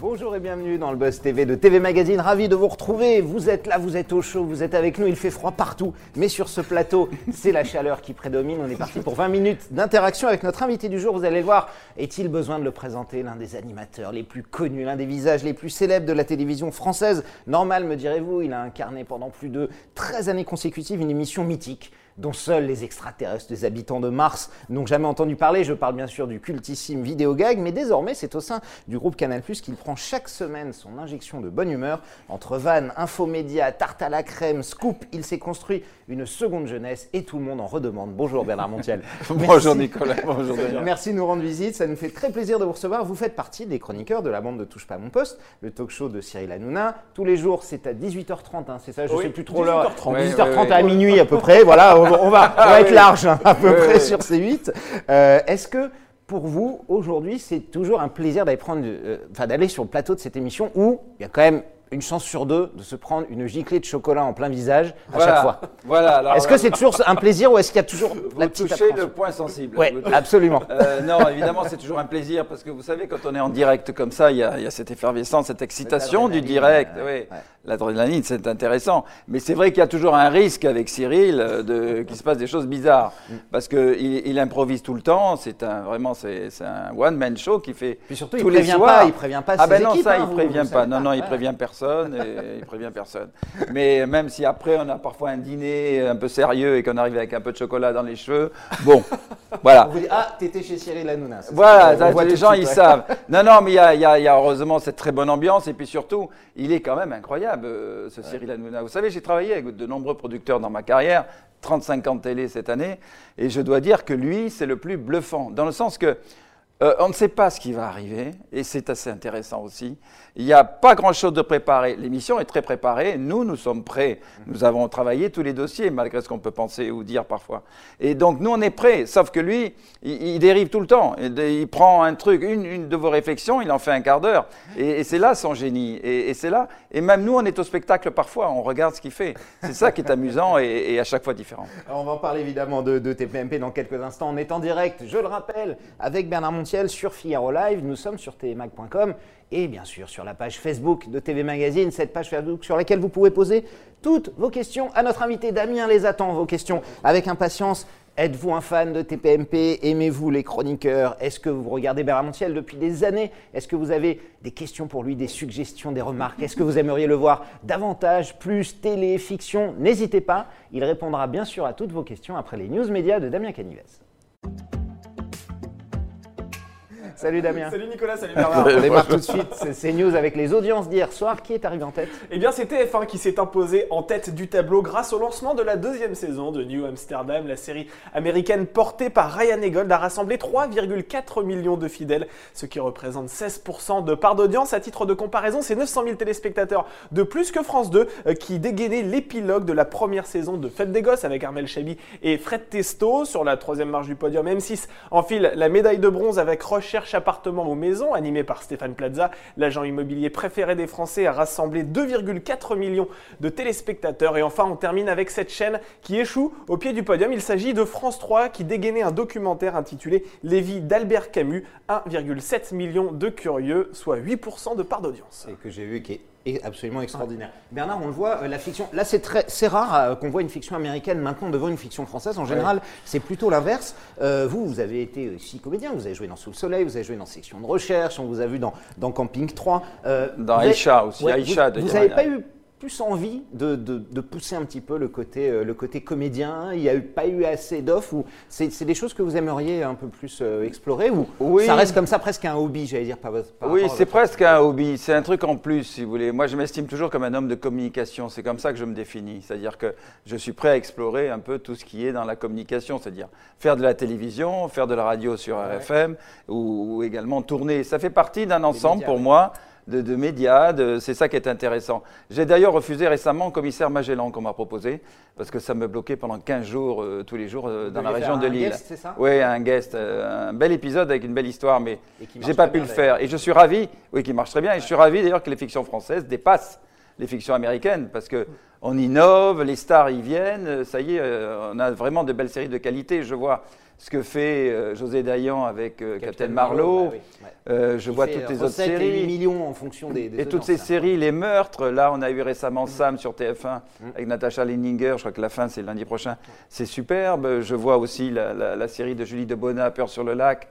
Bonjour et bienvenue dans le Buzz TV de TV Magazine. Ravi de vous retrouver. Vous êtes là, vous êtes au chaud, vous êtes avec nous. Il fait froid partout, mais sur ce plateau, c'est la chaleur qui prédomine. On est parti pour 20 minutes d'interaction avec notre invité du jour. Vous allez le voir. Est-il besoin de le présenter L'un des animateurs les plus connus, l'un des visages les plus célèbres de la télévision française? Normal, me direz-vous. Il a incarné pendant plus de 13 années consécutives une émission mythique dont seuls les extraterrestres, les habitants de Mars n'ont jamais entendu parler. Je parle bien sûr du cultissime Vidéogag, mais désormais c'est au sein du groupe Canal+, qu'il prend chaque semaine son injection de bonne humeur. Entre vannes, infomédia, tarte à la crème, scoop, il s'est construit une seconde jeunesse et tout le monde en redemande. Bonjour Bernard Montiel. bonjour Nicolas, bonjour Merci de nous rendre visite, ça nous fait très plaisir de vous recevoir. Vous faites partie des chroniqueurs de la bande de Touche pas mon poste, le talk show de Cyril Hanouna. Tous les jours c'est à 18h30, hein, c'est ça, je ne sais plus trop l'heure. 18h30, 18h30 à minuit à peu près, voilà on, va, être large hein, à peu près sur ces 8. Euh, est-ce que pour vous, aujourd'hui, c'est toujours un plaisir d'aller prendre, euh, d'aller sur le plateau de cette émission où il y a quand même une chance sur deux de se prendre une giclée de chocolat en plein visage à chaque fois. Voilà. Est-ce que c'est toujours un plaisir ou est-ce qu'il y a toujours vous la petite touchez le point sensible. Oui, absolument. Euh, non, évidemment, c'est toujours un plaisir parce que vous savez, quand on est en direct comme ça, il y a, cette effervescence, cette excitation du direct. oui l'adrénaline, c'est intéressant. Mais c'est vrai qu'il y a toujours un risque avec Cyril euh, de, qu'il se passe des choses bizarres. Mm. Parce qu'il il improvise tout le temps. C'est un, vraiment, c'est, un one-man show qui fait Puis surtout, tous il les prévient soirs. Pas, il prévient pas Ah ben non, ça, hein, il prévient pas. Non, non, il prévient personne. Et, il prévient personne. Mais même si après, on a parfois un dîner un peu sérieux et qu'on arrive avec un peu de chocolat dans les cheveux, bon, voilà. Vous dites, ah, t'étais chez Cyril Hanouna. Voilà, les gens, ils savent. Non, non, mais il y a, y, a, y a heureusement cette très bonne ambiance. Et puis surtout, il est quand même incroyable. Euh, ce Cyril Hanouna. Vous savez, j'ai travaillé avec de nombreux producteurs dans ma carrière, 35 ans de télé cette année, et je dois dire que lui, c'est le plus bluffant, dans le sens que euh, on ne sait pas ce qui va arriver, et c'est assez intéressant aussi. Il n'y a pas grand-chose de préparé. L'émission est très préparée. Nous, nous sommes prêts. Nous avons travaillé tous les dossiers, malgré ce qu'on peut penser ou dire parfois. Et donc, nous, on est prêts. Sauf que lui, il, dérive tout le temps. Il, prend un truc, une, de vos réflexions, il en fait un quart d'heure. Et, c'est là son génie. Et, c'est là. Et même nous, on est au spectacle parfois. On regarde ce qu'il fait. C'est ça qui est amusant et, à chaque fois différent. on va en parler évidemment de, de TPMP dans quelques instants. On est en direct, je le rappelle, avec Bernard Montiel sur Figaro Live. Nous sommes sur tmag.com et bien sûr sur la page Facebook de TV Magazine, cette page Facebook sur laquelle vous pouvez poser toutes vos questions à notre invité. Damien les attend, vos questions, avec impatience. Êtes-vous un fan de TPMP Aimez-vous les chroniqueurs? Est-ce que vous regardez Montiel depuis des années? Est-ce que vous avez des questions pour lui, des suggestions, des remarques? Est-ce que vous aimeriez le voir davantage, plus, télé, fiction? N'hésitez pas, il répondra bien sûr à toutes vos questions après les news médias de Damien Canives. Salut Damien. Salut Nicolas, salut Bernard. On démarre tout de suite c'est news avec les audiences d'hier soir. Qui est arrivé en tête? Eh bien, c'est TF1 qui s'est imposé en tête du tableau grâce au lancement de la deuxième saison de New Amsterdam. La série américaine portée par Ryan Egold a rassemblé 3,4 millions de fidèles, ce qui représente 16% de part d'audience. À titre de comparaison, c'est 900 000 téléspectateurs de plus que France 2 euh, qui dégainait l'épilogue de la première saison de Fête des Gosses avec Armel Chabi et Fred Testo sur la troisième marche du podium. M6 enfile la médaille de bronze avec Recherche appartements ou maisons, animé par Stéphane Plaza, l'agent immobilier préféré des Français, a rassemblé 2,4 millions de téléspectateurs. Et enfin, on termine avec cette chaîne qui échoue au pied du podium. Il s'agit de France 3 qui dégainait un documentaire intitulé Les vies d'Albert Camus, 1,7 million de curieux, soit 8% de part d'audience. Et que j'ai vu qui absolument extraordinaire. Bernard, on le voit, euh, la fiction, là c'est très, c'est rare euh, qu'on voit une fiction américaine maintenant devant une fiction française. En général, c'est plutôt l'inverse. Euh, vous, vous avez été aussi comédien, vous avez joué dans Sous le Soleil, vous avez joué dans Section de Recherche, on vous a vu dans, dans Camping 3. dans Aïcha aussi, Aïcha. Vous n'avez pas eu plus envie de, de, pousser un petit peu le côté, euh, le côté comédien Il n'y a eu, pas eu assez d'offres c'est des choses que vous aimeriez un peu plus euh, explorer ou oui. ça reste comme ça presque un hobby, j'allais dire, par, Oui, c'est presque un hobby. C'est un truc en plus, si vous voulez. Moi, je m'estime toujours comme un homme de communication. C'est comme ça que je me définis. C'est-à-dire que je suis prêt à explorer un peu tout ce qui est dans la communication, c'est-à-dire faire de la télévision, faire de la radio sur RFM ou, ou également tourner. Ça fait partie d'un ensemble pour moi de, médias, c'est ça qui est intéressant. J'ai d'ailleurs refusé récemment commissaire Magellan qu'on m'a proposé, parce que ça me bloquait pendant 15 jours, euh, tous les jours, euh, dans la région de Lille. Oui, un guest, euh, un bel épisode avec une belle histoire, mais j'ai pas pu le faire. Et je suis ravi, oui, qui marche très bien, et je suis ravi d'ailleurs que les fictions françaises dépassent les fictions américaines, parce que on innove, les stars y viennent, ça y est, on a vraiment de belles séries de qualité. Je vois ce que fait euh, José Dayan avec euh, Captain, Marlowe. bah oui, ouais. Euh, je vois toutes les autres et séries. 8 millions en fonction des, des Et toutes ces là. séries, les meurtres, là on a eu récemment Sam sur TF1 avec Natasha Leninger, je crois que la fin c'est lundi prochain, c'est superbe. Je vois aussi la, la- la série de Julie Debona, Peur sur le lac.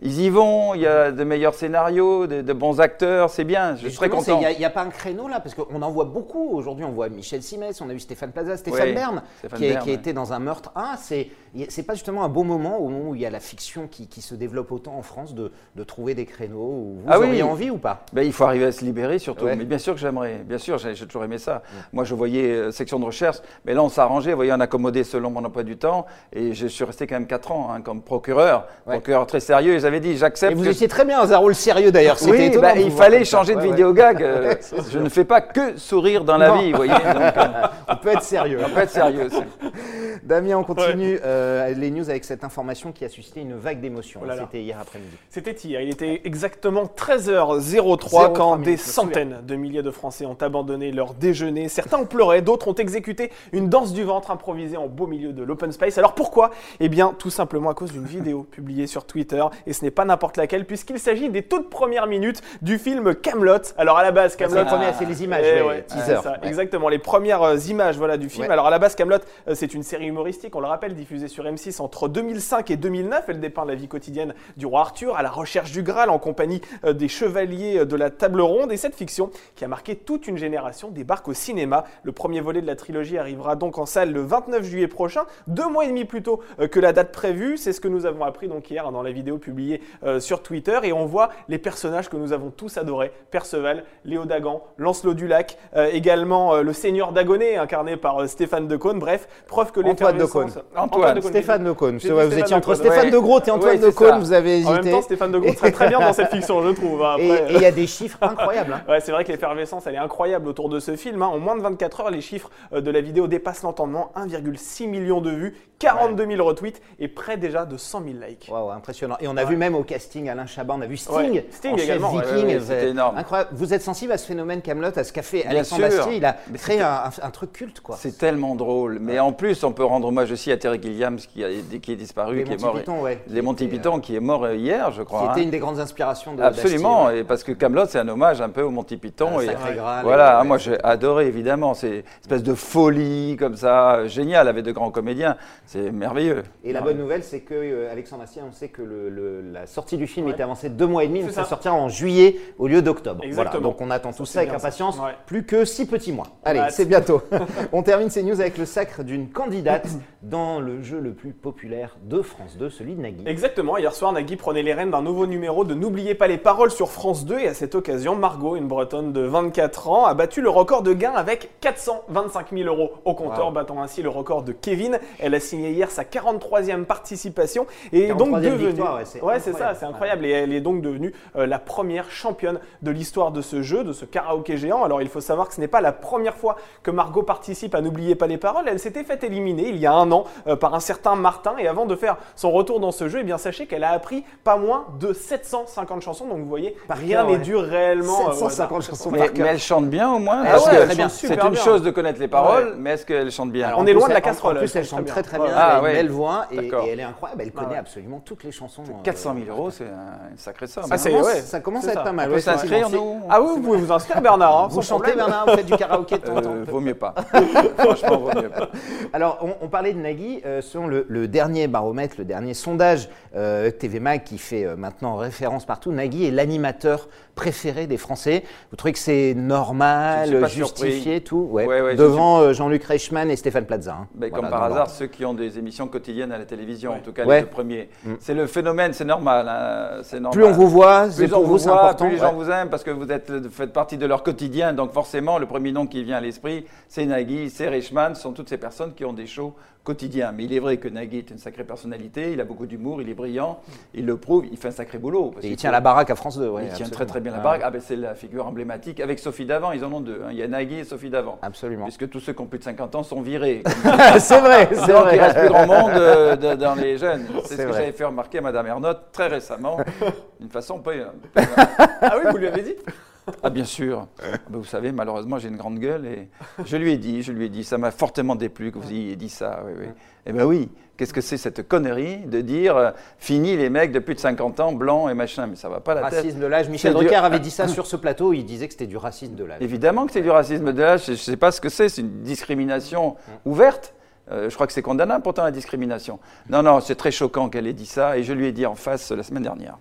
Ils y vont, il y a de meilleurs scénarios, de, de bons acteurs, c'est bien, je Mais suis très justement, content. Il n'y a, pas un créneau là, parce qu'on en voit beaucoup. Aujourd'hui, on voit Michel Simès, on a vu Stéphane Plaza, Stéphane Oui, Bern, Stéphane qui, a, Bern, qui ouais. été dans un meurtre. Ah, c'est c'est pas justement un bon moment, au moment où il y a la fiction qui, qui se développe autant en France, de, de trouver des créneaux où vous Ah oui. auriez envie ou pas? Ben, il faut arriver à se libérer surtout. Ouais. Mais bien sûr que j'aimerais. Bien sûr, j'ai j'ai toujours aimé ça. Moi, je voyais euh, section de recherche, mais là, on s'arrangeait. Vous voyez, on accommodait selon mon emploi du temps. Et je suis resté quand même 4 ans hein, comme procureur. Procureur très sérieux. Et j'avais dit, Et j'accepte. vous que- étinger très bien dans un rôle sérieux d'ailleurs. C'était Oui, étonnant bah, vous il fallait changer de Ouais, ouais. vidéogag. euh, je ne fais pas que sourire dans la Non. vie, vous voyez. Donc, euh, On peut être sérieux. on peut être sérieux. aussi. Damien, on continue euh, les news avec cette information qui a suscité une vague d'émotions. Oh. C'était hier après-midi. C'était hier, il était exactement 13h03 03 quand minutes, des centaines de milliers de Français ont abandonné leur déjeuner. Certains ont pleuré, d'autres ont exécuté une danse du ventre improvisée en beau milieu de l'open space. Alors pourquoi? Eh bien tout simplement à cause d'une vidéo publiée sur Twitter et ce n'est pas n'importe laquelle puisqu'il s'agit des toutes premières minutes du film Camelot. Alors à la base C'est Camelot les c'est les images, Eh ouais, ça, Ouais. Exactement, les premières euh, images voilà, du film. Ouais. Alors à la base, Camelot, c'est une série humoristique, on le rappelle, diffusée sur M6 entre 2005 et 2009. Elle dépeint la vie quotidienne du roi Arthur à la recherche du Graal en compagnie euh, des chevaliers euh, de la table ronde. Et cette fiction, qui a marqué toute une génération, débarque au cinéma. Le premier volet de la trilogie arrivera donc en salle le 29 juillet prochain, deux mois et demi plus tôt euh, que la date prévue. C'est ce que nous avons appris donc hier dans la vidéo publiée euh, sur Twitter. Et on voit les personnages que nous avons tous adorés Perceval, Léo Dagan, Lancelot du Lac, euh, également euh, le seigneur Dagonet, incarné par euh, Stéphane Decaune. Bref, preuve que Antoine l'effervescence- Decaune. Antoine, Decaune. Stéphane Decaune. Vous Stéphane étiez entre. Stéphane de Groot et Antoine Ouais, Decaune, vous avez En même hésité. temps, Stéphane Decaune serait très bien dans cette fiction, je trouve. hein. Et Après, et il y a des chiffres incroyables. hein. Ouais, c'est vrai que l'effervescence, elle est incroyable autour de ce film. hein. En moins de 24 heures, les chiffres de la vidéo dépassent l'entendement. 1,6 million de vues, 42 000 retweets et près déjà de 100 000 likes. Waouh, impressionnant. Et on a Ouais. vu même au casting Alain Chabat, on a vu Sting, Ouais, Sting en également, viking. ouais, Vous- c'était énorme. Incroyable. Vous êtes sensible à ce phénomène Camelot, à ce qu'a fait Bien Alexandre sûr. Bastier. Il a Mais créé un, truc culte, quoi. C'est tellement drôle. Mais en plus, on peut rendre hommage aussi à Terry Gilliams qui, a, qui est disparu, Les qui est mort. Python, ouais. Les Qui Monty Python, qui est mort euh, hier, je Qui crois. était hein. une des grandes inspirations de Absolument, et parce que Camelot, c'est un hommage un peu au Monty Python. Un et sacré Graal, voilà, moi j'ai adoré évidemment, c'est une espèce de folie comme ça, euh, génial, avec de grands comédiens, c'est merveilleux. Et la bonne nouvelle, c'est que euh, Alexandre Astier, on sait que le- le- la sortie du film Ouais. était avancée de deux mois et demi, donc ça ça. sortira en juillet au lieu d'octobre. Voilà, donc on attend tout ça avec impatience. Ouais. Plus que six petits mois. Allez, c'est bientôt. on termine ces news avec le sacre d'une candidate dans le jeu le plus populaire de France 2, celui de Nagui. Exactement, hier soir, Nagui prenait les rênes d'un nouveau numéro de N'oubliez pas les paroles sur France 2 et à cette occasion, Margot, une bretonne de 24 ans, a battu le record de gains avec 425 000 euros au compteur, Wow. battant ainsi le record de Kevin. Elle a signé hier sa 43e participation et est donc 43e devenue. victoire, ouais, c'est c'est ça, c'est incroyable. Et elle est donc devenue euh, la première championne de l'histoire de ce jeu, de ce karaoké géant. Alors il faut savoir que ce n'est pas la première fois que Margot participe à N'oubliez pas les paroles. Elle s'était fait éliminer il y a un an euh, par un certain Martin. Et avant de faire son retour dans ce jeu, eh bien sachez qu'elle a appris pas moins de 750 chansons. Donc vous voyez, Par rien n'est ouais. dû réellement. euh, au 750 hasard. chansons Mais, elle chante bien au moins, Ah ouais, que très bien. c'est une bien. chose de connaître les paroles, Ouais. mais est-ce qu'elle chante bien? Alors, on est loin de la casserole, En plus, elle chante très très bien. Ouais. elle a Ah, une ouais. belle voix et, elle est incroyable. Elle connaît ouais. absolument toutes les chansons. Euh, 400 000 euros, c'est un- une sacrée somme. Ah, Ça c'est- commence, ouais, ça commence à être ça. pas mal. On peut s'inscrire, nous Ah oui, vous pouvez vous inscrire, Bernard. hein, Vous chantez, problème. Bernard Vous faites du karaoké de temps en temps Euh, vaut mieux pas. Franchement, vaut mieux pas. Alors, on, on parlait de Nagui. euh, selon le, le dernier baromètre, le dernier sondage euh, TV Mag qui fait euh, maintenant référence partout, Nagui est l'animateur préféré des Français. Vous trouvez que c'est normal, justifié, surpris. tout ouais. Ouais, ouais, je Devant Jean-Luc Reichmann et Stéphane Plaza. hein. Voilà, comme par hasard, ceux qui ont des émissions quotidiennes à la télévision, en tout cas les deux premiers. Mm. C'est le phénomène, c'est normal. hein, c'est normal. Plus on vous voit, c'est plus on pour vous vous, c'est voit, important. plus les gens vous aiment parce que vous êtes, faites partie de leur quotidien. Donc forcément, le premier nom qui vient à l'esprit, c'est Nagui, c'est Reichmann. Ce sont toutes ces personnes qui ont des shows quotidiens. Mais il est vrai que Nagui est une sacrée personnalité. Il a beaucoup d'humour, il est brillant, il le prouve, il fait un sacré boulot. Et il tient la baraque à France 2. ouais, il tient très très bien la Ah, baraque. Ah ben c'est la figure emblématique avec Sophie Davant. Ils en ont deux. hein. Il y a Nagui et Sophie Davant. Absolument. Puisque tous ceux qui ont plus de 50 ans sont virés. c'est vrai, c'est Donc il reste vrai. plus grand monde euh, de- dans les jeunes. C'est ce que vrai. j'avais fait remarquer à Madame Ernotte très récemment, d'une façon pas. Ah oui, vous lui avez dit? Ah bien sûr. Vous savez, malheureusement, j'ai une grande gueule et je lui ai dit, je lui ai dit, ça m'a fortement déplu que vous ayez dit ça. Oui, oui. Eh bien oui, qu'est-ce que c'est cette connerie de dire euh, fini les mecs de plus de 50 ans, blancs et machin, mais ça va pas la racisme tête. Racisme de l'âge. Michel Drucker avait dit ça sur ce plateau, il disait que c'était du racisme de l'âge. Évidemment que c'est du racisme de l'âge, je ne sais pas ce que c'est, c'est une discrimination ouverte. Euh, je crois que c'est condamnable pourtant la discrimination. Non, non, c'est très choquant qu'elle ait dit ça et je lui ai dit en face la semaine dernière.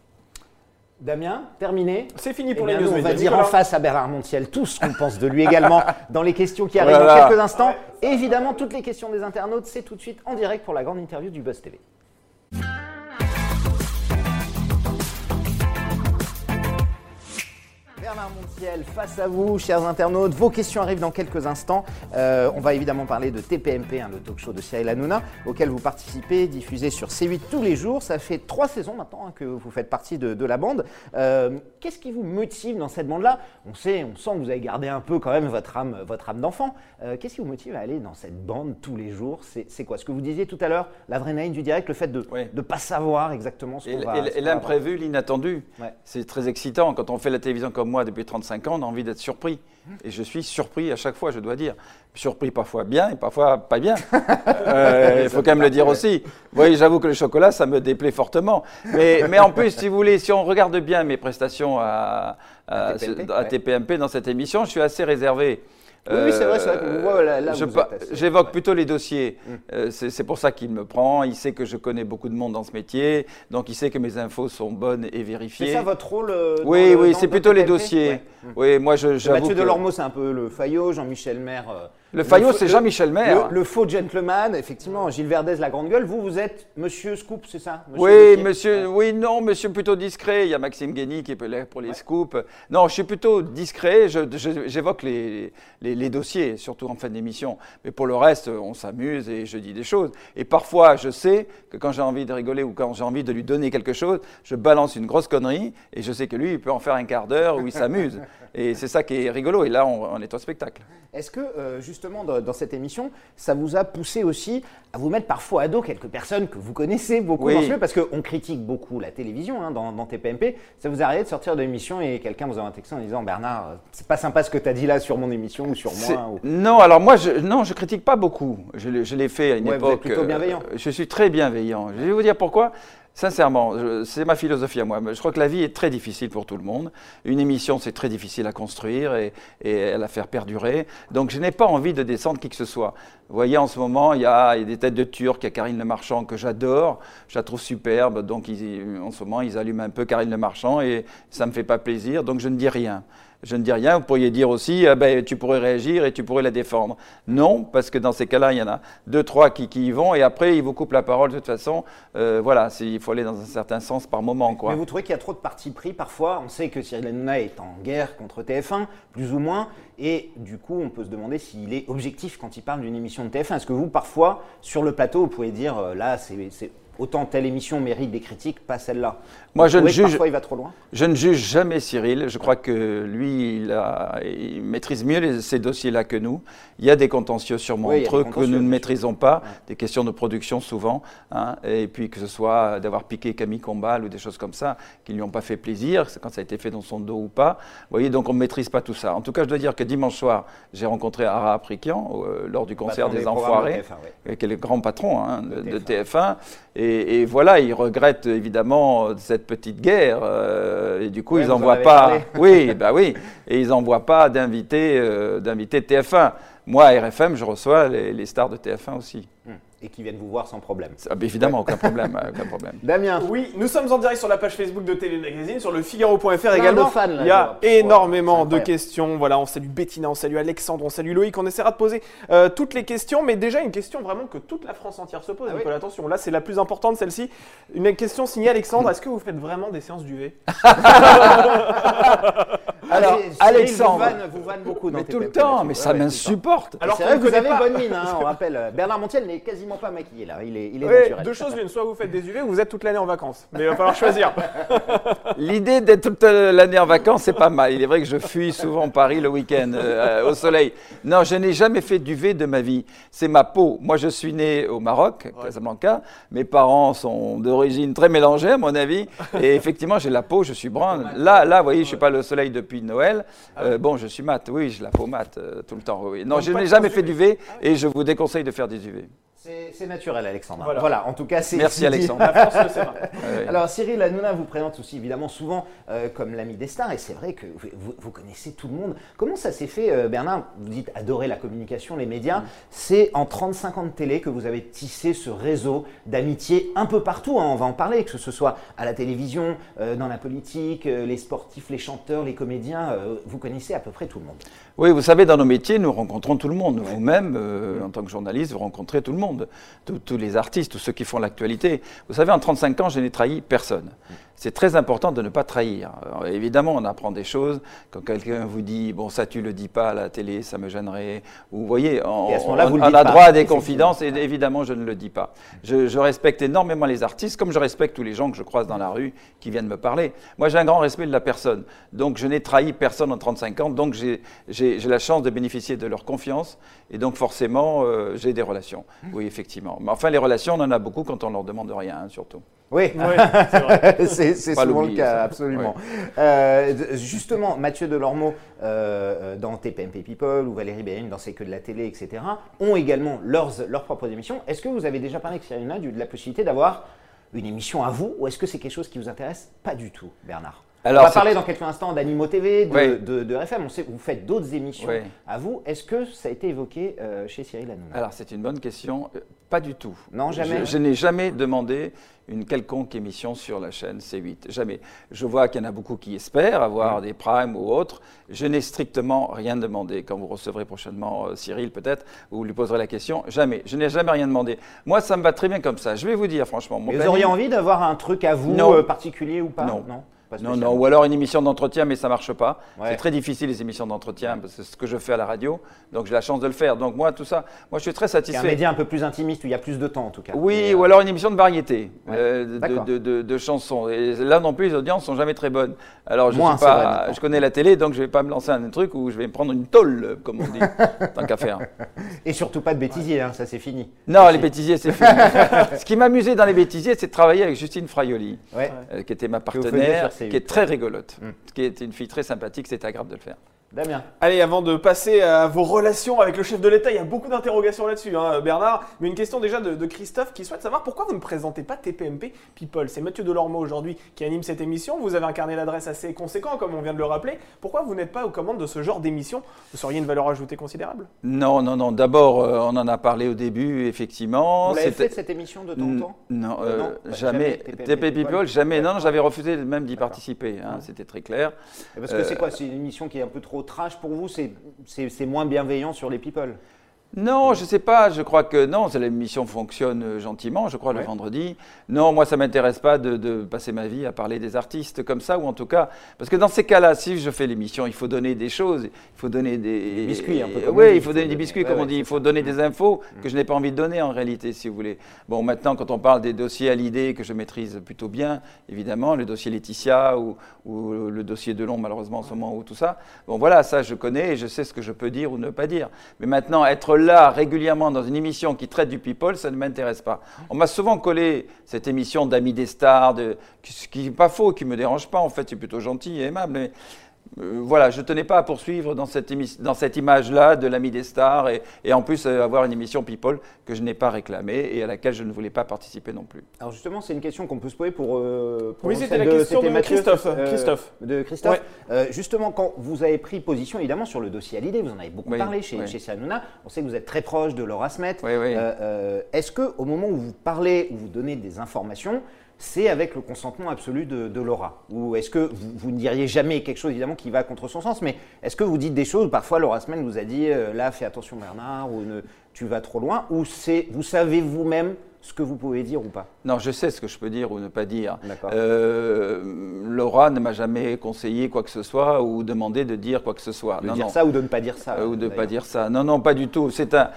Damien, terminé C'est fini pour eh les news. nous, On va dire en face à Bernard Montiel tout ce qu'on pense de lui également dans les questions qui arrivent Voilà. dans quelques instants. Et évidemment, toutes les questions des internautes, c'est tout de suite en direct pour la grande interview du Buzz TV. Bernard Montiel, face à vous, chers internautes. Vos questions arrivent dans quelques instants. Euh, on va évidemment parler de TPMP, hein, le talk show de Cyril Hanouna, auquel vous participez, diffusé sur C8 tous les jours. Ça fait trois saisons maintenant hein, que vous faites partie de, de la bande. Euh, Qu'est-ce qui vous motive dans cette bande-là? On sait, on sent que vous avez gardé un peu quand même votre âme, votre âme d'enfant. Euh, Qu'est-ce qui vous motive à aller dans cette bande tous les jours? C'est quoi? Ce que vous disiez tout à l'heure, l'adrénaline du direct, le fait de ne pas savoir exactement ce qu'on va. et- l'imprévu, l'inattendu, Ouais. c'est très excitant. Quand on fait la télévision comme moi depuis 35 ans, on a envie d'être surpris. Et je suis surpris à chaque fois, je dois dire. Surpris parfois bien et parfois pas bien. Euh, Il faut quand même le dire aussi. Oui, j'avoue que le chocolat, ça me déplaît fortement. Mais, mais en plus, si vous voulez, si on regarde bien mes prestations à, à, À TPMP, à ouais. TPMP dans cette émission, je suis assez réservé. Oui, oui, c'est vrai, c'est vrai que vous voyez, là- là, je vous pa- êtes assez- J'évoque ouais. plutôt les dossiers. Mm. Euh, c'est pour ça qu'il me prend. Il sait que je connais beaucoup de monde dans ce métier. Donc il sait que mes infos sont bonnes et vérifiées. C'est ça votre rôle euh, Oui, le- oui, c'est plutôt les dossiers. Ouais. Oui, moi j'avoue Mathieu Delormeau, c'est un peu le Fayot, Jean-Michel Maire. Le faux- c'est Jean-Michel Maire. Le, le faux gentleman, effectivement, Gilles Verdez, la grande gueule. Vous, vous êtes Monsieur Scoop, c'est ça? Monsieur Oui, monsieur, oui, non, monsieur plutôt discret. Il y a Maxime Guény qui est là pour les scoops. Non, je suis plutôt discret. J'évoque les, les, les dossiers, surtout en fin d'émission. Mais pour le reste, on s'amuse et je dis des choses. Et parfois, je sais que quand j'ai envie de rigoler ou quand j'ai envie de lui donner quelque chose, je balance une grosse connerie et je sais que lui, il peut en faire un quart d'heure où il s'amuse. Et c'est ça qui est rigolo. Et là, on, on est au spectacle. Est-ce que, euh, justement, dans, dans cette émission, ça vous a poussé aussi à vous mettre parfois à dos quelques personnes que vous connaissez beaucoup Oui. dans ce Parce qu'on critique beaucoup la télévision hein, dans, dans TPMP. Ça vous arrive de sortir de l'émission et quelqu'un vous a un texte en disant Bernard, euh, c'est pas sympa ce que tu as dit là sur mon émission ou sur moi ou- Non, alors moi, je, non, je critique pas beaucoup. Je, l'ai- je l'ai fait à une Ouais, vous époque. êtes plutôt euh, bienveillant. je suis très bienveillant. Je vais vous dire pourquoi. Sincèrement, c'est ma philosophie à moi. Je crois que la vie est très difficile pour tout le monde. Une émission, c'est très difficile à construire et, à la faire perdurer. Donc, je n'ai pas envie de descendre qui que ce soit. Vous voyez, en ce moment, il y a, des têtes de Turcs, il y a Karine Le Marchand que j'adore. Je la trouve superbe. Donc, en ce moment, ils allument un peu Karine Le Marchand et ça me fait pas plaisir. Donc, je ne dis rien. Je ne dis rien. Vous pourriez dire aussi, ah ben, tu pourrais réagir et tu pourrais la défendre. Non, parce que dans ces cas-là, il y en a deux, trois qui, qui y vont et après, ils vous coupent la parole de toute façon. Euh, voilà, il faut aller dans un certain sens par moment. Quoi. Mais vous trouvez qu'il y a trop de partis pris parfois On sait que Cyril Hanouna est en guerre contre TF1, plus ou moins, et du coup, on peut se demander s'il est objectif quand il parle d'une émission de TF1. Est-ce que vous, parfois, sur le plateau, vous pouvez dire euh, là, c'est- autant telle émission mérite des critiques, pas celle-là Moi, Vous je ne juge- Parfois, il va trop loin. Je ne juge jamais Cyril. Je crois que lui, il, a- il maîtrise mieux les- ces dossiers-là que nous. Il y a des contentieux sûrement Oui, entre eux que nous ne maîtrisons pas, Ouais. des questions de production souvent, hein, et puis que ce soit d'avoir piqué Camille Combal ou des choses comme ça qui lui ont pas fait plaisir, quand ça a été fait dans son dos ou pas. Vous voyez, donc on ne maîtrise pas tout ça. En tout cas, je dois dire que dimanche soir, j'ai rencontré Ara Aprikian euh, lors du concert des Enfoirés TF1, ouais. euh, qui est le grand patron hein, de, De de TF1. Et, et voilà, ils regrettent évidemment cette petite guerre. euh, et du coup, Ouais, ils en n'envoient pas. parlé. Oui, bah oui. Et ils n'envoient pas d'invités euh, d'invités de TF1. Moi, à RFM, je reçois les, les stars de TF1 aussi. Hum, Et qui viennent vous voir sans problème. Ah, bah, évidemment, aucun problème, euh, aucun problème. Damien, Oui, nous sommes en direct sur la page Facebook de TV Magazine, sur le Figaro.fr également. de fans, là, Il y a énormément de questions. Voilà, on salue Bettina, on salue Alexandre, on salue Loïc. On essaiera de poser euh, toutes les questions, mais déjà une question vraiment que toute la France entière se pose. Ah oui. Attention, là c'est la plus importante, celle-ci. Une question signée Alexandre. Est-ce que vous faites vraiment des séances d'UV Alors, Cyril Alexandre. vous vanne, vous vanne beaucoup dans Mais tout le temps, mais ça m'insupporte. Alors C'est vrai que ne vous avez pas. bonne mine, hein, on rappelle. euh, Bernard Montiel n'est quasiment pas maquillé là, il est, il est Ouais, naturel. deux choses l'une, soit vous faites des UV ou vous êtes toute l'année en vacances. Mais il va falloir choisir. L'idée d'être toute l'année en vacances, c'est pas mal. Il est vrai que je fuis souvent Paris le week-end euh, au soleil. Non, je n'ai jamais fait d'UV de ma vie. C'est ma peau. Moi, je suis né au Maroc, Casablanca. Mes parents sont d'origine très mélangée, à mon avis. Et effectivement, j'ai la peau, je suis brun. Là, là, vous voyez, je suis pas le soleil depuis de Noël. Ah bon, je suis mat, oui, je la faux mat tout le temps. Oui. Non, je n'ai jamais fait d'UV ah et je vous déconseille de faire des UV. C'est naturel, Alexandre. Voilà. en tout cas, c'est. Merci, Alexandre. Alors, Cyril Hanouna vous présente aussi évidemment souvent euh, comme l'ami des stars, et c'est vrai que vous, connaissez tout le monde. Comment ça s'est fait, euh, Bernard Vous dites adorer la communication, les médias. Mm. C'est en 35 ans de télé que vous avez tissé ce réseau d'amitié un peu partout. Hein, on va en parler, que ce soit à la télévision, euh, dans la politique, les sportifs, les chanteurs, les comédiens. vous connaissez à peu près tout le monde. Oui, vous savez, dans nos métiers, nous rencontrons tout le monde. Vous-même, en tant que journaliste, vous rencontrez tout le monde tous les artistes, tous ceux qui font l'actualité. Vous savez, en 35 ans, je n'ai trahi personne c'est très important de ne pas trahir. évidemment, on apprend des choses. Quand quelqu'un vous dit, bon, ça tu le dis pas à la télé, ça me gênerait. Vous voyez, on, a droit à des confidences et évidemment, je ne le dis pas. Je, respecte énormément les artistes, comme je respecte tous les gens que je croise dans la rue qui viennent me parler. Moi, j'ai un grand respect de la personne. Donc, je n'ai trahi personne en 35 ans. Donc, j'ai la chance de bénéficier de leur confiance. Et donc, forcément, euh, j'ai des relations. Oui, effectivement. Mais enfin, les relations, on en a beaucoup quand on leur demande rien, hein, surtout. Oui, c'est souvent le cas, absolument. Euh, justement, Mathieu Delormeau, euh, dans TPMP People, ou Valérie Bérin dans C'est que de la télé, etc., ont également leurs, leurs propres émissions. Est-ce que vous avez déjà parlé avec Cyrina de la possibilité d'avoir une émission à vous, ou est-ce que c'est quelque chose qui vous intéresse pas du tout, Bernard? Alors, on va parler dans quelques instants d'Animo TV, de, de, RFM. On sait que vous faites d'autres émissions à vous. Est-ce que ça a été évoqué euh, chez Cyril Hanouna? Alors, c'est une bonne question. Pas du tout. Non, jamais. Je, n'ai jamais demandé une quelconque émission sur la chaîne C8. Jamais. Je vois qu'il y en a beaucoup qui espèrent avoir des primes ou autres. Je n'ai strictement rien demandé. Quand vous recevrez prochainement euh, Cyril, peut-être, vous lui poserez la question. Jamais. Je n'ai jamais rien demandé. Moi, ça me va très bien comme ça. Je vais vous dire, franchement. Mon vous auriez envie d'avoir un truc à vous euh, particulier ou pas? Non non, non, ou alors une émission d'entretien, mais ça marche pas. C'est très difficile les émissions d'entretien, parce que c'est ce que je fais à la radio, donc j'ai la chance de le faire. Donc moi, tout ça, moi je suis très satisfait. C'est un média un peu plus intimiste où il y a plus de temps en tout cas. Oui, ou alors une émission de variété, euh, de, chansons. Et là non plus, les audiences sont jamais très bonnes. Alors je sais pas, je connais la télé, donc je vais pas me lancer un truc où je vais me prendre une tôle, comme on dit, tant qu'à faire. Et surtout pas de bêtisiers, hein, ça c'est fini. Non, les bêtisiers c'est fini. ce qui m'amusait dans les bêtisiers, c'est de travailler avec Justine Fraioli, euh, qui était ma partenaire qui est très rigolote, mm. qui est une fille très sympathique, c'est agréable de le faire. Damien. Allez, avant de passer à vos relations avec le chef de l'État, il y a beaucoup d'interrogations là-dessus, hein, Bernard. Mais une question déjà de, Christophe qui souhaite savoir pourquoi vous ne présentez pas TPMP People. C'est Mathieu Delormeau aujourd'hui qui anime cette émission. Vous avez un carnet d'adresses assez conséquent, comme on vient de le rappeler. Pourquoi vous n'êtes pas aux commandes de ce genre d'émission Vous seriez une valeur ajoutée considérable? Non, non, non. D'abord, euh, on en a parlé au début, effectivement. Vous l'avez fait cette émission de temps en temps? Non, euh, euh, jamais. TPMP People, jamais. Non, non j'avais refusé même d'y participer. Hein, c'était très clair. parce que c'est quoi? C'est une émission qui est un peu trop trash pour vous C'est moins bienveillant sur les people non, je ne sais pas. Je crois que non, l'émission fonctionne euh, gentiment, je crois, le vendredi. Non, moi, ça ne m'intéresse pas de, passer ma vie à parler des artistes comme ça, ou en tout cas, parce que dans ces cas-là, si je fais l'émission, il faut donner des choses, il faut donner des, biscuits, un peu comme Oui, il faut donner des biscuits, comme on dit. Il faut donner des infos que je n'ai pas envie de donner en réalité, si vous voulez. Bon, maintenant, quand on parle des dossiers à l'idée que je maîtrise plutôt bien, évidemment, le dossier Laetitia ou, ou le dossier Delon, malheureusement, en ce moment, ou tout ça. Bon, voilà, ça, je connais et je sais ce que je peux dire ou ne pas dire. Mais maintenant, être là régulièrement dans une émission qui traite du people, ça ne m'intéresse pas. On m'a souvent collé cette émission d'amis des stars, de, qui n'est pas faux, qui ne me dérange pas en fait, c'est plutôt gentil et aimable. Euh, voilà, je ne tenais pas à poursuivre dans cette, dans cette image-là de l'ami des stars et, et en plus euh, avoir une émission People que je n'ai pas réclamée et à laquelle je ne voulais pas participer non plus. Alors justement, c'est une question qu'on peut se poser pour... Euh, oui, c'était la question de, Christophe. Christophe. De Christophe. justement, quand vous avez pris position évidemment sur le dossier à l'idée, vous en avez beaucoup parlé chez, chez Sanouna, on sait que vous êtes très proche de Laura Smet. Est-ce qu'au moment où vous parlez, où vous donnez des informations, c'est avec le consentement absolu de, Laura Ou est-ce que vous, ne diriez jamais quelque chose évidemment qui va contre son sens, mais est-ce que vous dites des choses Parfois, Laura Semaine vous a dit euh, là, fais attention Bernard, ou ne, tu vas trop loin, ou c'est vous savez vous-même ce que vous pouvez dire ou pas? Non, je sais ce que je peux dire ou ne pas dire. Euh, Laura ne m'a jamais conseillé quoi que ce soit ou demandé de dire quoi que ce soit. De dire ça ou de ne pas dire ça. Euh, ou de ne pas dire ça. Non, non, pas du tout. C'est un,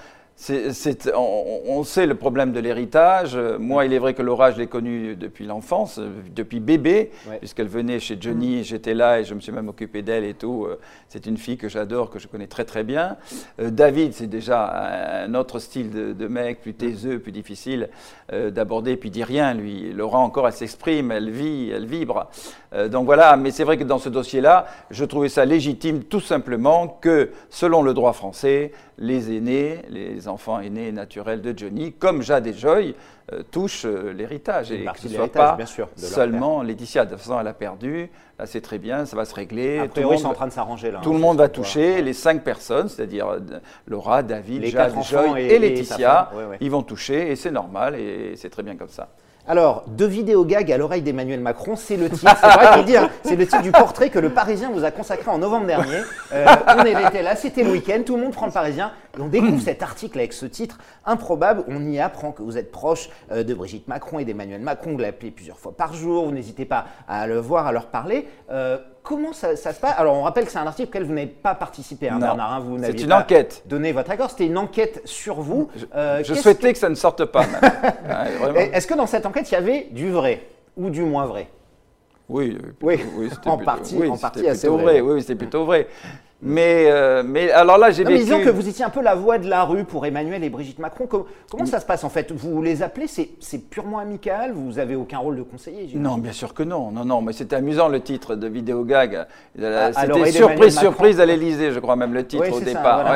on, sait le problème de l'héritage. Moi, il est vrai que Laura, je l'ai connue depuis l'enfance, depuis bébé, puisqu'elle venait chez Johnny, mm. j'étais là et je me suis même occupé d'elle et tout. C'est une fille que j'adore, que je connais très très bien. Euh, David, c'est déjà un autre style de, mec, plus taiseux, plus difficile euh, d'aborder, puis dit rien, lui. Laura, encore, elle s'exprime, elle vit, elle vibre. Euh, donc voilà, mais c'est vrai que dans ce dossier-là, je trouvais ça légitime tout simplement que, selon le droit français, les aînés, les enfants aînés naturels de Johnny, comme Jade et Joy, euh, touchent euh, l'héritage et que ce ne soit pas seulement Laetitia. De toute façon, elle a perdu. Là, c'est très bien, ça va se régler. A priori, c'est en train de s'arranger là. Tout le monde va toucher, les cinq personnes, c'est-à-dire Laura, David, Jade, Joy et, Laetitia, ils vont toucher et c'est normal et c'est très bien comme ça. Alors, de vidéo gag à l'oreille d'Emmanuel Macron, c'est le titre, c'est vrai dire, hein. c'est le titre du portrait que le Parisien vous a consacré en novembre dernier. Euh, on était là, c'était le week-end, tout le monde prend le Parisien et on découvre cet article avec ce titre improbable. On y apprend que vous êtes proche euh, de Brigitte Macron et d'Emmanuel Macron, vous l'appelez plusieurs fois par jour, vous n'hésitez pas à le voir, à leur parler. Euh, Comment ça, se passe Alors, on rappelle que c'est un article auquel vous n'avez pas participé, hein, Bernard. Hein, vous c'est une enquête. Donné votre accord. C'était une enquête sur vous. Je, euh, souhaitais que... ça ne sorte pas. Est-ce que dans cette enquête, il y avait du vrai ou du moins vrai? Oui, oui, oui en partie, en partie assez vrai. Oui, c'était plutôt vrai. Mais, euh, mais alors là, j'ai vécu... disons que vous étiez un peu la voix de la rue pour Emmanuel et Brigitte Macron. Comment, ça se passe en fait? Vous les appelez, c'est purement amical? Vous n'avez aucun rôle de conseiller Non, bien sûr que non. Non, non, mais c'était amusant le titre de vidéo gag. Ah, c'était surprise, surprise à l'Elysée, je crois même le titre au départ.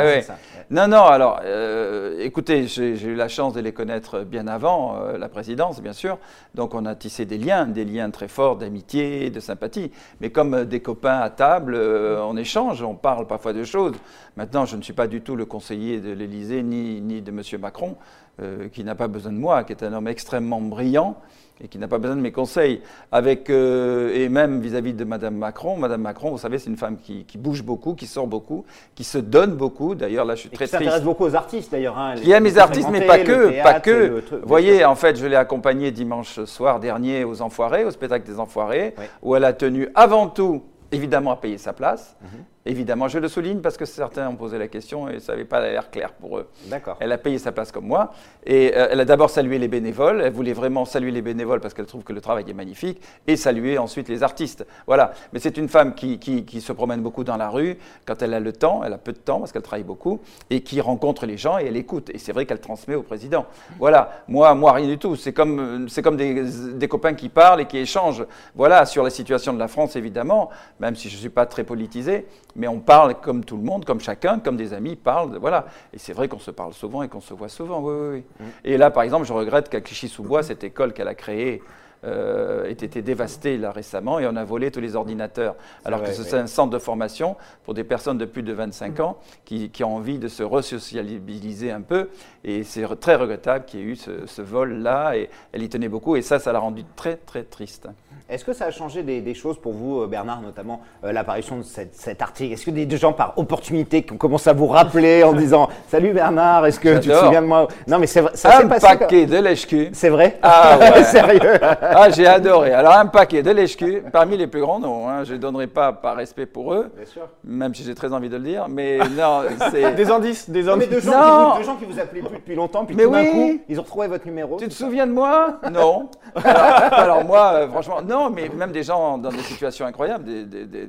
Non, non, alors, euh, écoutez, j'ai eu la chance de les connaître bien avant euh, la présidence, bien sûr. Donc on a tissé des liens, des liens très forts d'amitié, de sympathie. Mais comme des copains à table, on échange, on parle parfois de choses. Maintenant, je ne suis pas du tout le conseiller de l'Élysée ni, ni de M. Macron, euh, qui n'a pas besoin de moi, qui est un homme extrêmement brillant et qui n'a pas besoin de mes conseils. Avec, euh, et même vis-à-vis de Mme Macron, Mme Macron, vous savez, c'est une femme qui, bouge beaucoup, qui sort beaucoup, qui se donne beaucoup. D'ailleurs, là, je suis très qui s'intéresse beaucoup aux artistes, d'ailleurs. Hein, il y a mes artistes, mais pas que, pas que. Vous voyez, en fait, je l'ai accompagnée dimanche soir dernier aux Enfoirés, au spectacle des Enfoirés, où elle a tenu avant tout évidemment à payer sa place. Mhm. Évidemment, je le souligne parce que certains ont posé la question et ça n'avait pas l'air clair pour eux. D'accord. Elle a payé sa place comme moi et euh, elle a d'abord salué les bénévoles. Elle voulait vraiment saluer les bénévoles parce qu'elle trouve que le travail est magnifique et saluer ensuite les artistes. Voilà. Mais c'est une femme qui, qui, se promène beaucoup dans la rue quand elle a le temps. Elle a peu de temps parce qu'elle travaille beaucoup et qui rencontre les gens et elle écoute. Et c'est vrai qu'elle transmet au président. Voilà. Moi, moi rien du tout. C'est comme, c'est comme des, des copains qui parlent et qui échangent. Voilà sur la situation de la France évidemment, même si je ne suis pas très politisé mais on parle comme tout le monde, comme chacun, comme des amis parlent, voilà. Et c'est vrai qu'on se parle souvent et qu'on se voit souvent, oui, oui, oui. Mm. Et là, par exemple, je regrette qu'à Clichy-sous-Bois, cette école qu'elle a créée, euh, ait été dévastée là récemment et on a volé tous les ordinateurs. Alors que c'est un centre de formation pour des personnes de plus de 25 ans qui, ont envie de se resocialiser un peu. Et c'est très regrettable qu'il y ait eu ce, ce vol-là et elle y tenait beaucoup et ça, ça l'a rendu très très triste. Est-ce que ça a changé des, choses pour vous, euh, Bernard, notamment euh, l'apparition de cet article? Est-ce que des, gens, par opportunité, commencent à vous rappeler en disant Salut Bernard, est-ce que tu te souviens de moi? Non, mais c'est vrai. Ça un paquet de lèche C'est vrai? Ah ouais. Sérieux? Ah, j'ai adoré. Alors, un paquet de lèche parmi les plus grands noms. Hein. Je ne donnerai pas par respect pour eux, Bien sûr. même si j'ai très envie de le dire. Mais non, c'est. Des indices, des indices. Mais de gens, qui vous, gens qui vous appelaient plus depuis longtemps, puis mais tout d'un coup, ils ont retrouvé votre numéro. Tu te souviens de moi? Non. alors, moi, euh, franchement, non, mais même des gens dans des situations incroyables, des, des, des,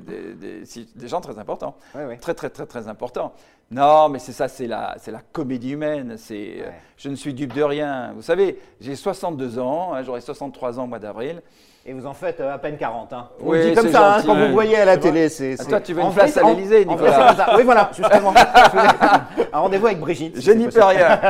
des gens très importants. Très, très, très, très importants. Non, mais c'est ça, c'est la, c'est la comédie humaine. C'est, euh, je ne suis dupe de rien. Vous savez, j'ai 62 ans, hein, j'aurai 63 ans au mois d'avril. Et vous en faites euh, à peine 40. Hein. On oui, dit comme ça, hein, quand vous voyez à la télé. C'est, ah, toi, tu veux une place à l'Elysée, Nicolas. oui, voilà, justement. un rendez-vous avec Brigitte. Je n'y peux rien.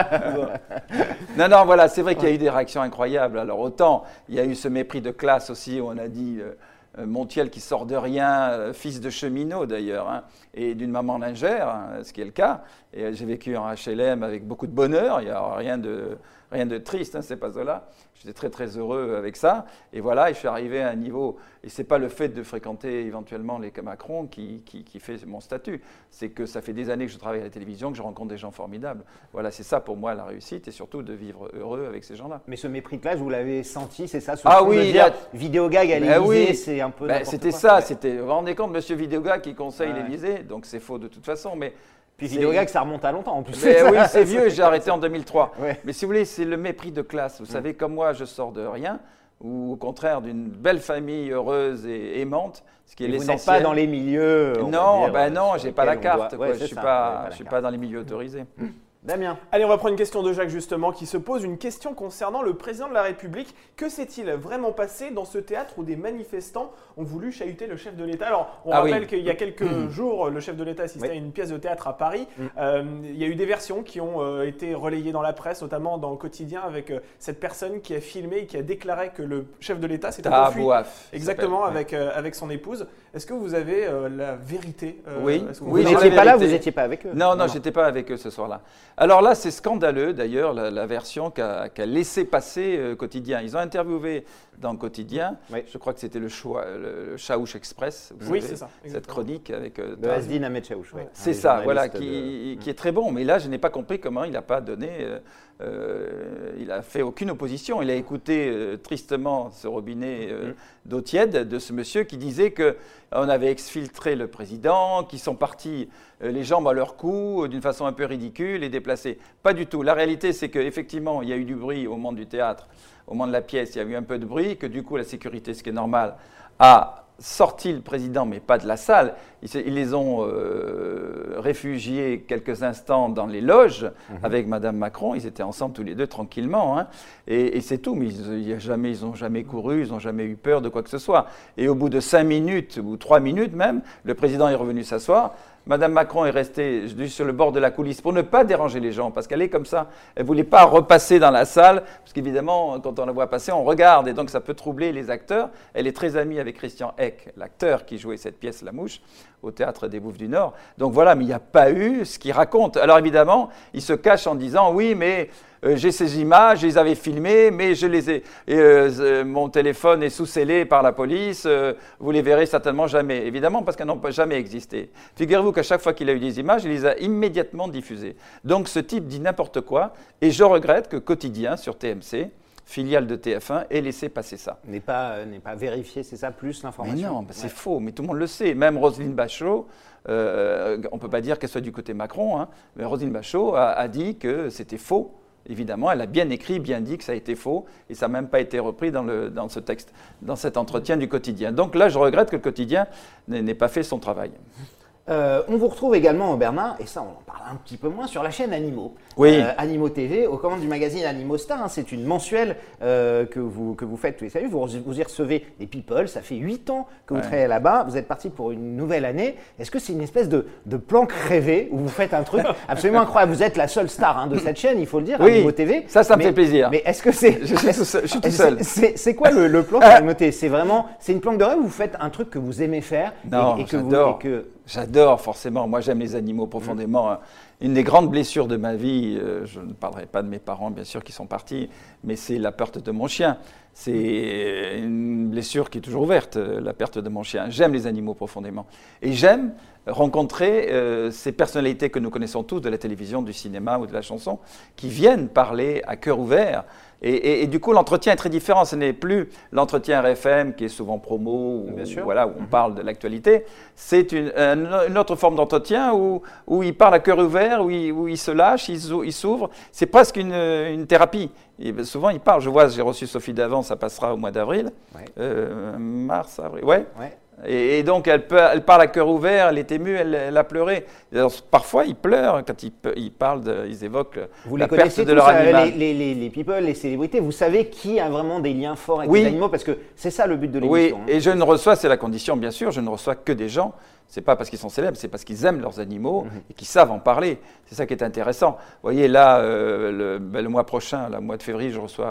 non, non, voilà, c'est vrai qu'il y a eu des réactions incroyables. Alors, autant, il y a eu ce mépris de classe aussi, où on a dit. Euh, Montiel qui sort de rien, euh, fils de cheminot d'ailleurs, hein, et d'une maman lingère, hein, ce qui est le cas. Et j'ai vécu en HLM avec beaucoup de bonheur, il n'y a rien de, rien de triste, hein, c'est pas cela. J'étais très très heureux avec ça. Et voilà, et je suis arrivé à un niveau. Et c'est pas le fait de fréquenter éventuellement les Macron qui, qui, qui fait mon statut. C'est que ça fait des années que je travaille à la télévision, que je rencontre des gens formidables. Voilà, c'est ça pour moi la réussite et surtout de vivre heureux avec ces gens-là. Mais ce mépris de classe, vous l'avez senti, c'est ça Ah oui, dire, Vidéogag à ben l'Élysée, c'est un peu. Ben, c'était ça, c'était. Vous vous rendez compte, Monsieur Vidéogag qui conseille l'Élysée, donc c'est faux de toute façon, mais puis Vidéogag, ça remonte à longtemps en plus. oui, c'est vieux, j'ai arrêté en 2003. Mais si vous voulez, c'est le mépris de classe. Vous mm. savez, comme moi, je sors de rien, ou au contraire d'une belle famille heureuse et aimante, ce qui est l'essentiel. Vous n'êtes pas dans les milieux. Non, ben non, j'ai pas la carte. je suis pas, je suis pas dans les milieux autorisés. Mm. Damien. Allez, on va prendre une question de Jacques justement qui se pose une question concernant le président de la République. Que s'est-il vraiment passé dans ce théâtre où des manifestants ont voulu chahuter le chef de l'État? Alors, on Ah rappelle oui. qu'il y a quelques jours, le chef de l'État assistait Oui. à une pièce de théâtre à Paris. Mm. Euh, il y a eu des versions qui ont euh, été relayées dans la presse, notamment dans le quotidien, avec euh, cette personne qui a filmé et qui a déclaré que le chef de l'État s'était enfui. Exactement, avec, euh, avec son épouse. Est-ce que vous avez euh, la vérité euh, Oui. que Vous Oui, n'étiez pas là, vous n'étiez pas avec eux Non, non, j'étais pas avec eux ce soir-là. Alors là, c'est scandaleux d'ailleurs la, la version qu'a laissé passer euh, Quotidien. Ils ont interviewé dans Quotidien, Oui. je crois que c'était le, choix, le, le Chaouch Express, vous Oui, savez, c'est ça. cette chronique avec. euh, De Asdin Ahmed Chaouch, ouais. C'est ça, voilà, journalistes qui, de- qui est très bon. Mais là, je n'ai pas compris comment il n'a pas donné. Euh, il a fait aucune opposition. Il a écouté euh, tristement ce robinet euh, Mm. d'eau tiède de ce monsieur qui disait que on avait exfiltré le président, qui sont partis les jambes à leur cou d'une façon un peu ridicule et déplacée. Pas du tout. La réalité, c'est qu'effectivement, il y a eu du bruit au moment du théâtre, au moment de la pièce, il y a eu un peu de bruit, que du coup, la sécurité, ce qui est normal, a sorti le président, mais pas de la salle. Ils, les ont euh, réfugiés quelques instants dans les loges avec Madame Macron. Ils étaient ensemble tous les deux tranquillement. hein. Et, et c'est tout. Mais jamais, ils n'ont jamais couru, ils n'ont jamais eu peur de quoi que ce soit. Et au bout de cinq minutes ou trois minutes même, le président est revenu s'asseoir. Madame Macron est restée sur le bord de la coulisse pour ne pas déranger les gens, parce qu'elle est comme ça. Elle ne voulait pas repasser dans la salle, parce qu'évidemment, quand on la voit passer, on regarde, et donc ça peut troubler les acteurs. Elle est très amie avec Christian Eck, l'acteur qui jouait cette pièce La Mouche, au Théâtre des Bouffes du Nord. Donc voilà, mais il n'y a pas eu ce qu'il raconte. Alors évidemment, il se cache en disant, oui, mais euh, j'ai ces images, je les avais filmées, mais je les ai, euh, mon téléphone est sous-scellé par la police, euh, vous les verrez certainement jamais. Évidemment, parce qu'elles n'ont jamais existé. Figurez-vous qu'à chaque fois qu'il a eu des images, il les a immédiatement diffusées. Donc ce type dit n'importe quoi, et je regrette que Quotidien, sur TMC, filiale de TF1, ait laissé passer ça. N'est pas, euh, n'est pas vérifié, c'est ça, plus Mais l'information non, bah, c'est Ouais. faux, mais tout le monde le sait. Même Roselyne Bachelot, euh, on ne peut pas dire qu'elle soit du côté Macron, hein, mais Roselyne Bachelot a, a dit que c'était faux. Évidemment, elle a bien écrit, bien dit que ça a été faux, et ça n'a même pas été repris dans, le, dans ce texte, dans cet entretien du quotidien. Donc là, je regrette que le quotidien n'ait pas fait son travail. Euh, on vous retrouve également, Bernard, et ça on en parle un petit peu moins, sur la chaîne Animaux. Oui. Euh, Animaux TV, aux commandes du magazine Animaux Star. hein, c'est une mensuelle euh, que, vous, que vous faites tous les saluts. Vous, vous y recevez des people. Ça fait 8 ans que vous Ouais. travaillez là-bas. Vous êtes parti pour une nouvelle année. Est-ce que c'est une espèce de, de planque rêvée où vous faites un truc absolument incroyable? Vous êtes la seule star hein, de cette chaîne, il faut le dire, Oui, Animaux TV. ça, ça me Mais- fait plaisir. Mais est-ce que c'est. Je suis tout seul- c'est- seul. C'est c'est quoi le, le plan Animaux TV C'est vraiment. C'est une planque de rêve où vous faites un truc que vous aimez faire et- Non, et, que vous. et que- J'adore forcément, moi j'aime les animaux profondément. Une des grandes blessures de ma vie, euh, je ne parlerai pas de mes parents bien sûr qui sont partis, mais c'est la perte de mon chien. C'est une blessure qui est toujours ouverte, euh, la perte de mon chien. J'aime les animaux profondément. Et j'aime rencontrer euh, ces personnalités que nous connaissons tous de la télévision, du cinéma ou de la chanson, qui viennent parler à cœur ouvert. Et, et- et du coup, l'entretien est très différent. Ce n'est plus l'entretien RFM qui est souvent promo, ou, voilà, où on parle de l'actualité. C'est une, un- une autre forme d'entretien où, où il parle à cœur ouvert, où il, où il se lâche, il s'ou- il s'ouvre. C'est presque une, une thérapie. Et ben, souvent, il parle. Je vois, j'ai reçu Sophie Davant, ça passera au mois d'avril. Ouais. Euh, mars, avril. Ouais. Ouais. Et, et donc, elle, peut- elle parle à cœur ouvert, elle est émue, elle, elle a pleuré. Alors, parfois, ils pleurent quand ils, ils parlent, de- ils évoquent Vous la les perte connaissez de tous, leur euh, animal. les, les, les, les people, les célébrités. Vous savez qui a vraiment des liens forts avec Oui. les animaux parce que c'est ça le but de Oui, l'émission. hein. et je ne reçois, c'est la condition bien sûr, je ne reçois que des gens, c'est pas parce qu'ils sont célèbres, c'est parce qu'ils aiment leurs animaux Mhm. et qu'ils savent en parler. C'est ça qui est intéressant. Vous voyez, là, euh, le, ben, le mois prochain, le mois de février, je reçois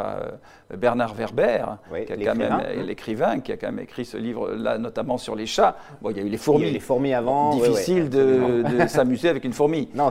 euh, Bernard Werber, Oui, qui a quand même, l'écrivain. l'écrivain, qui a quand même écrit ce livre-là, notamment sur les chats. Bon, il y a eu les Il y a fourmis. eu les fourmis avant. ouais, ouais, Difficile de, de s'amuser avec une fourmi. Non,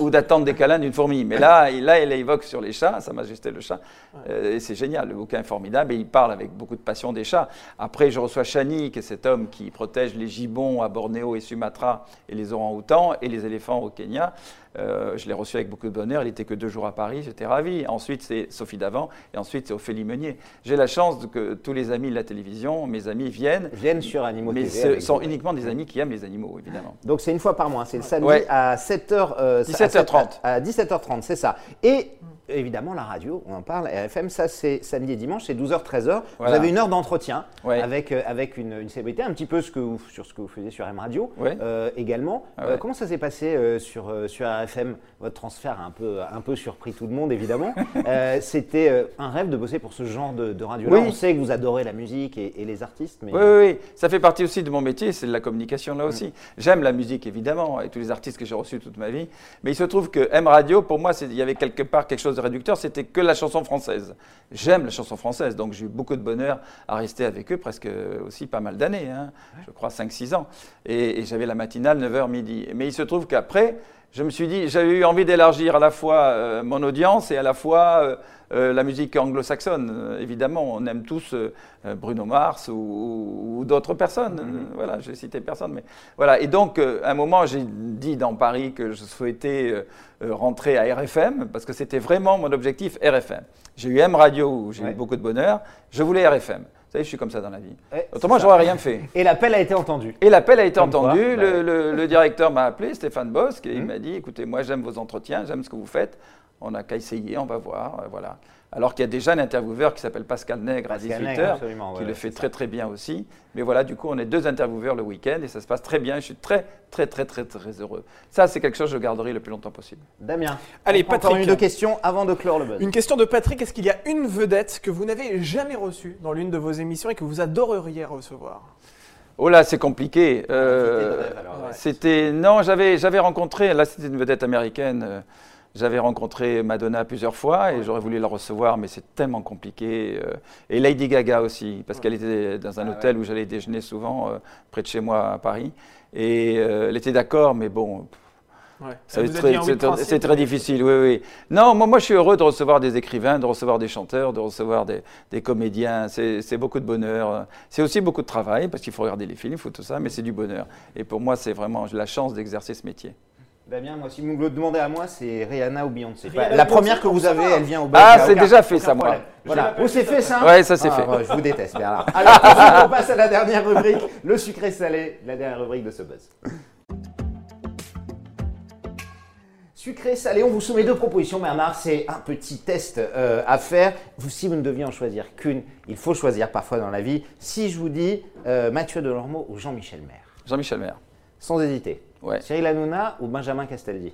ou d'attendre des câlins d'une fourmi. Mais là, il, là, il évoque sur les chats, Sa Majesté le chat. Euh, et c'est génial, le bouquin est formidable et il parle avec beaucoup de passion des chats. Après, je reçois Chani, qui est cet homme qui protège les gibbons à Bornéo et Sumatra et les orang-outans et les éléphants au Kenya. Euh, je l'ai reçu avec beaucoup de bonheur. Il n'était que deux jours à Paris, j'étais ravi. Ensuite, c'est Sophie Davant et ensuite, c'est Ophélie Meunier. J'ai la chance que tous les amis de la télévision, mes amis viennent. Viennent sur Animaux Mais TV. ce sont vous. uniquement des amis qui aiment les animaux, évidemment. Donc c'est une fois par mois, c'est le samedi Ouais. à 7h, 17h30. À 17h30, c'est ça. Et évidemment, la radio, on en parle. RFM, ça, c'est samedi et dimanche, c'est 12h-13h. Voilà. Vous avez une heure d'entretien Ouais. avec, euh, avec une, une célébrité, un petit peu ce que vous- sur ce que vous faisiez sur M Radio Ouais. euh, également. Ah Euh, comment ça s'est passé sur, sur RFM Votre transfert a un peu, un peu surpris tout le monde, évidemment. C'était un rêve de bosser pour ce genre de, de radio-là. Oui. On sait que vous adorez la musique et, et les artistes, mais Oui, oui, oui, ça fait partie aussi de mon métier, c'est de la communication là aussi. J'aime la musique évidemment, et tous les artistes que j'ai reçus toute ma vie, mais il se trouve que M Radio, pour moi, il y avait quelque part quelque chose de réducteur, c'était que la chanson française. J'aime la chanson française, donc j'ai eu beaucoup de bonheur à rester avec eux, presque aussi pas mal d'années, hein, je crois 5-6 ans. Et, et j'avais la matinale 9h midi. Mais il se trouve qu'après, je me suis dit, j'avais eu envie d'élargir à la fois euh, mon audience et à la fois euh, euh, la musique anglo-saxonne. Évidemment, on aime tous euh, Bruno Mars ou, ou- ou d'autres personnes. Euh, voilà, j'ai cité personne, mais voilà. Et donc, à un moment, j'ai dit dans Paris que je souhaitais rentrer à RFM parce que c'était vraiment mon objectif RFM. J'ai eu M Radio où j'ai Ouais. eu beaucoup de bonheur. Je voulais RFM. Vous savez, je suis comme ça dans la vie. Ouais, Autrement, j'aurais rien fait. Et l'appel a été entendu. Et l'appel a été Comme entendu. le, ouais. le- le directeur m'a appelé, Stéphane Bosque, et il Mhm. m'a dit écoutez, moi j'aime vos entretiens, j'aime ce que vous faites. On n'a qu'à essayer, on va voir. euh, voilà. Alors qu'il y a déjà un intervieweur qui s'appelle Pascal Nègre Pascal à Nègre, 18h, absolument, qui ouais, le fait ça. très très bien aussi. Mais voilà, du coup, on est deux intervieweurs le week-end et ça se passe très bien. Je suis très très très très très heureux. Ça, c'est quelque chose que je garderai le plus longtemps possible. Damien. Allez, on prend encore Patrick. une ou deux questions avant de clore le buzz. Une question de Patrick, est-ce qu'il y a une vedette que vous n'avez jamais reçue dans l'une de vos émissions et que vous adoreriez recevoir? Oh là, c'est compliqué. Euh, ouais. C'était non, j'avais j'avais rencontré. Là, c'était une vedette américaine. euh, J'avais rencontré Madonna plusieurs fois et j'aurais voulu la recevoir, mais c'est tellement compliqué. euh, Et Lady Gaga aussi, parce qu'elle était dans un Ah hôtel où j'allais déjeuner souvent, euh, près de chez moi à Paris. Et euh, elle était d'accord, mais bon, Ouais. très- oui c'est très, difficile, oui, oui. Non, moi, moi, je suis heureux de recevoir des écrivains, de recevoir des chanteurs, de recevoir des, des comédiens. C'est beaucoup de bonheur. C'est aussi beaucoup de travail, parce qu'il faut regarder les films, il faut tout ça, mais c'est du bonheur. Et pour moi, c'est vraiment la chance d'exercer ce métier. Damien, moi, si vous me le demandez à moi, c'est Rihanna ou Beyoncé. Rihanna la première Beyoncé, que vous avez, elle vient au buzz. Ah, c'est déjà fait, ça, moi. Voilà. Oh, c'est fait ça Ouais, ça, c'est Ah, fait. je vous déteste, Bernard. Alors, on passe à la dernière rubrique, le sucré salé, la dernière rubrique de ce buzz. Sucré salé, on vous soumet deux propositions, Bernard. C'est un petit test euh, à faire. Vous, si vous ne deviez en choisir qu'une, il faut choisir parfois dans la vie. Si je vous dis euh, Mathieu Delormeau ou Jean-Michel Maire, Jean-Michel Maire. sans hésiter. Ouais. Cyril Hanouna ou Benjamin Castaldi?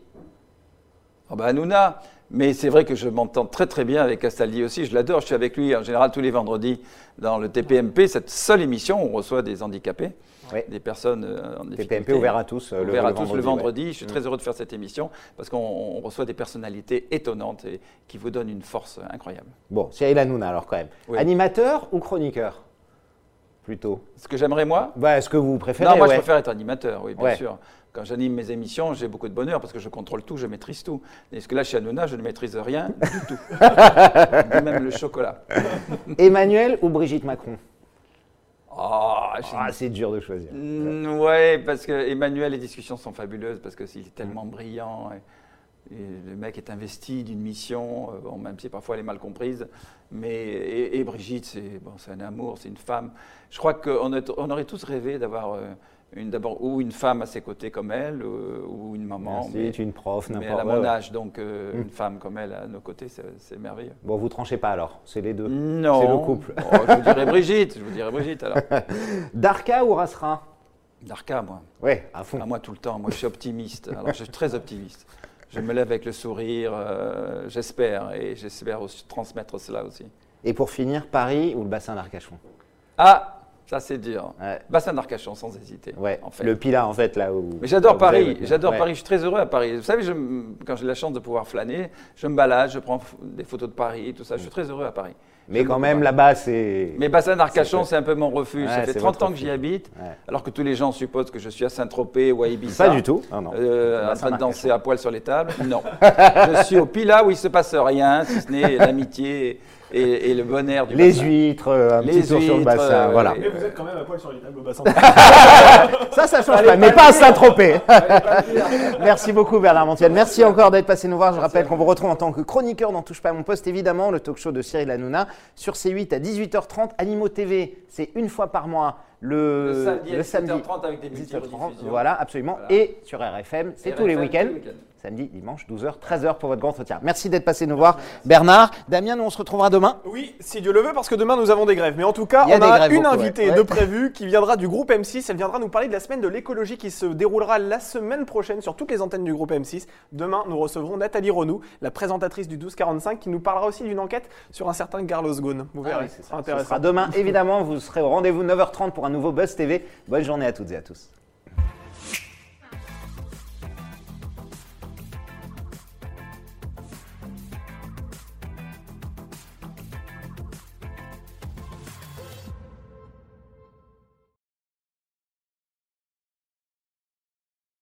Oh bah, Hanouna. Mais c'est vrai que je m'entends très très bien avec Castaldi aussi. Je l'adore. Je suis avec lui en général tous les vendredis dans le TPMP, cette seule émission où on reçoit des handicapés, Oui. des personnes euh, en difficulté. TPMP ouvert à tous euh, le, ouvert à le tous vendredi. le vendredi. ouais. Je suis très heureux de faire cette émission parce qu'on on reçoit des personnalités étonnantes et qui vous donnent une force incroyable. Bon, Cyril Hanouna alors quand même. Oui. Animateur ou chroniqueur? Plutôt. Ce que j'aimerais moi? Bah, Est-ce que vous préférez Non, moi ouais. je préfère être animateur, oui, bien Ouais. sûr. Quand j'anime mes émissions, j'ai beaucoup de bonheur parce que je contrôle tout, je maîtrise tout. Est-ce que là, chez Hanouna, je ne maîtrise rien du tout. Même le chocolat. Emmanuel ou Brigitte Macron? Ah, Ah, c'est dur de choisir. Mm, ouais, parce que Emmanuel, les discussions sont fabuleuses parce qu'il est tellement brillant. Et, et le mec est investi d'une mission, euh, bon, même si parfois elle est mal comprise. Mais, et, et Brigitte, c'est bon, un amour, c'est une femme. Je crois qu'on on aurait tous rêvé d'avoir euh, d'abord ou une femme à ses côtés comme elle, ou une maman. Es une prof, mais n'importe elle a mon âge, donc euh, Mm. une femme comme elle à nos côtés, c'est merveilleux. Bon, vous tranchez pas alors, c'est les deux. Non. C'est le couple. Oh, je vous dirais Brigitte, je vous dirais Brigitte alors. Darka ou Rasra? Darka, moi. Ouais, à fond. Ah, moi, tout le temps. Moi, je suis optimiste. Alors, je suis très optimiste. Je me lève avec le sourire, euh, j'espère, et j'espère aussi transmettre cela aussi. Et pour finir, Paris ou le bassin d'Arcachon? Ah, ça c'est dur. Ouais. Bassin d'Arcachon, sans hésiter. Ouais, en fait. le Pilat en fait là où. Mais j'adore Paris, j'adore Ouais. Paris, je suis très heureux à Paris. Vous savez, je quand j'ai la chance de pouvoir flâner, je me balade, je prends des photos de Paris, tout ça, je suis très heureux à Paris. Mais quand même là-bas c'est. Mais Bassin d'Arcachon, C'est- un peu mon refuge. Ça fait c'est 30 votre ans que j'y habite, alors que tous les gens supposent que je suis à Saint-Tropez ou à Ibiza. Pas du tout. Ah non. Euh, en train de danser à poil sur les tables Non. je suis au Pila où il se passe rien, si ce n'est l'amitié et, et le bon air du Les bassin. huîtres, euh, un Les petit tour sur le bassin, euh, voilà. Mais vous êtes quand même à poil sur les tables au bassin. Ça, ça change pas, mais pas à Saint-Tropez. Merci beaucoup Bernard Montiel. Merci encore d'être passé nous voir. Je rappelle qu'on vous retrouve en tant que chroniqueur dans Touche pas à mon poste, évidemment, le talk show de Cyril Hanouna sur C8 à 18h30. Animaux TV, c'est une fois par mois le, Le samedi à le 17h30 avec des 17h30, multi-rediffusions. Voilà, absolument. Voilà. Et sur RFM, c'est tous les week-ends. Samedi, dimanche, 12h, 13h pour votre grand entretien. Merci d'être passé nous voir, Bernard. Damien, nous on se retrouvera demain. Oui, si Dieu le veut, parce que demain nous avons des grèves. Mais en tout cas, a on a grèves une beaucoup, invitée ouais. de prévue qui viendra du groupe M6. Elle viendra nous parler de la semaine de l'écologie qui se déroulera la semaine prochaine sur toutes les antennes du groupe M6. Demain, nous recevrons Nathalie Renou, la présentatrice du 1245, qui nous parlera aussi d'une enquête sur un certain Carlos Ghosn. Vous verrez, Ah oui, c'est c'est ça. Ce intéressant. sera demain, évidemment. Vous serez au rendez-vous 9h30 un nouveau Buzz TV. Bonne journée à toutes et à tous.